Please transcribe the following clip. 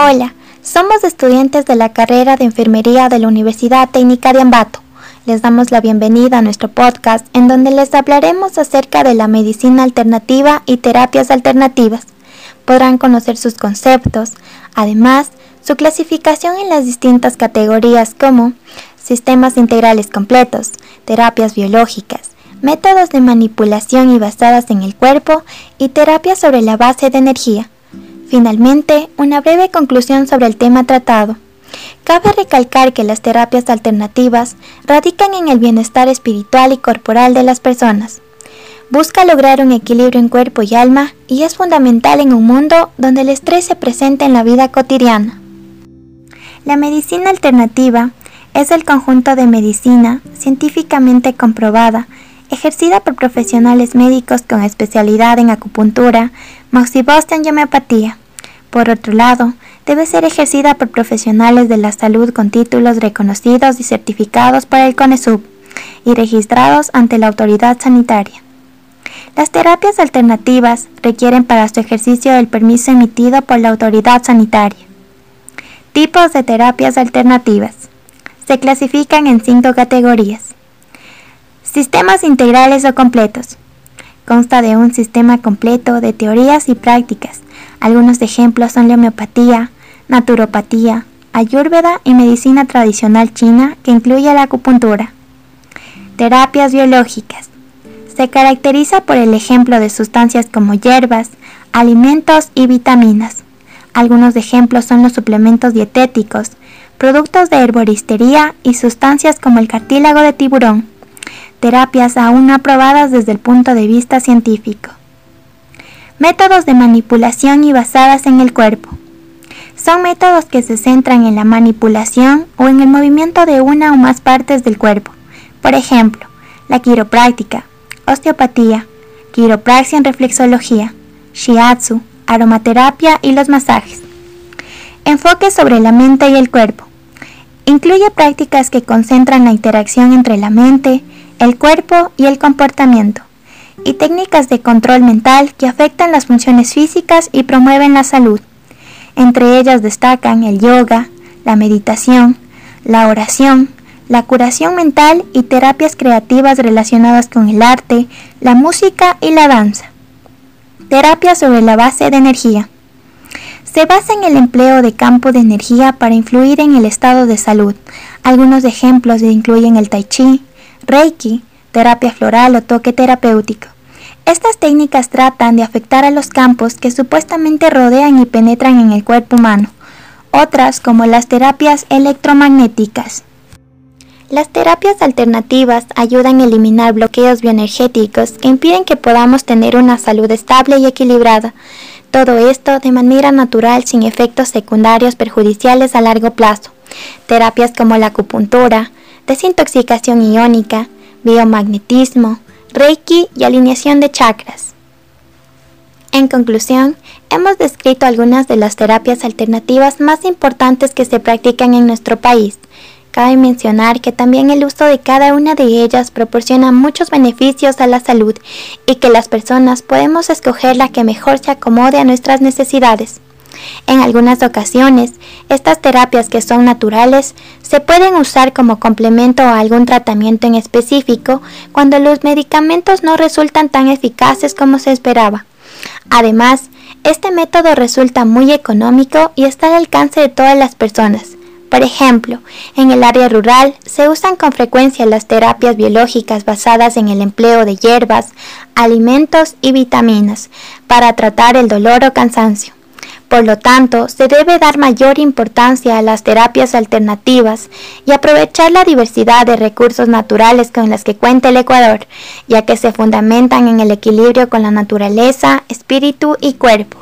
Hola, somos estudiantes de la carrera de Enfermería de la Universidad Técnica de Ambato. Les damos la bienvenida a nuestro podcast en donde les hablaremos acerca de la medicina alternativa y terapias alternativas. Podrán conocer sus conceptos, además, su clasificación en las distintas categorías como sistemas integrales completos, terapias biológicas, métodos de manipulación y basadas en el cuerpo y terapias sobre la base de energía. Finalmente, una breve conclusión sobre el tema tratado. Cabe recalcar que las terapias alternativas radican en el bienestar espiritual y corporal de las personas. Busca lograr un equilibrio en cuerpo y alma y es fundamental en un mundo donde el estrés se presenta en la vida cotidiana. La medicina alternativa es el conjunto de medicina científicamente comprobada ejercida por profesionales médicos con especialidad en acupuntura, moxibustion y homeopatía. Por otro lado, debe ser ejercida por profesionales de la salud con títulos reconocidos y certificados por el CONESUB y registrados ante la autoridad sanitaria. Las terapias alternativas requieren para su ejercicio el permiso emitido por la autoridad sanitaria. Tipos de terapias alternativas. Se clasifican en cinco categorías. Sistemas integrales o completos. Consta de un sistema completo de teorías y prácticas. Algunos ejemplos son la homeopatía, naturopatía, ayurveda y medicina tradicional china que incluye la acupuntura. Terapias biológicas. Se caracteriza por el ejemplo de sustancias como hierbas, alimentos y vitaminas. Algunos ejemplos son los suplementos dietéticos, productos de herboristería y sustancias como el cartílago de tiburón terapias aún no aprobadas desde el punto de vista científico. Métodos de manipulación y basadas en el cuerpo. Son métodos que se centran en la manipulación o en el movimiento de una o más partes del cuerpo. Por ejemplo, la quiropráctica, osteopatía, quiropraxia en reflexología, shiatsu, aromaterapia y los masajes. Enfoque sobre la mente y el cuerpo. Incluye prácticas que concentran la interacción entre la mente, el cuerpo y el comportamiento, y técnicas de control mental que afectan las funciones físicas y promueven la salud. Entre ellas destacan el yoga, la meditación, la oración, la curación mental y terapias creativas relacionadas con el arte, la música y la danza. Terapia sobre la base de energía. Se basa en el empleo de campo de energía para influir en el estado de salud. Algunos ejemplos incluyen el tai chi, Reiki, terapia floral o toque terapéutico. Estas técnicas tratan de afectar a los campos que supuestamente rodean y penetran en el cuerpo humano. Otras, como las terapias electromagnéticas. Las terapias alternativas ayudan a eliminar bloqueos bioenergéticos que impiden que podamos tener una salud estable y equilibrada. Todo esto de manera natural sin efectos secundarios perjudiciales a largo plazo. Terapias como la acupuntura, desintoxicación iónica, biomagnetismo, reiki y alineación de chakras. En conclusión, hemos descrito algunas de las terapias alternativas más importantes que se practican en nuestro país. Cabe mencionar que también el uso de cada una de ellas proporciona muchos beneficios a la salud y que las personas podemos escoger la que mejor se acomode a nuestras necesidades. En algunas ocasiones, estas terapias que son naturales se pueden usar como complemento a algún tratamiento en específico cuando los medicamentos no resultan tan eficaces como se esperaba. Además, este método resulta muy económico y está al alcance de todas las personas. Por ejemplo, en el área rural se usan con frecuencia las terapias biológicas basadas en el empleo de hierbas, alimentos y vitaminas para tratar el dolor o cansancio. Por lo tanto, se debe dar mayor importancia a las terapias alternativas y aprovechar la diversidad de recursos naturales con las que cuenta el Ecuador, ya que se fundamentan en el equilibrio con la naturaleza, espíritu y cuerpo.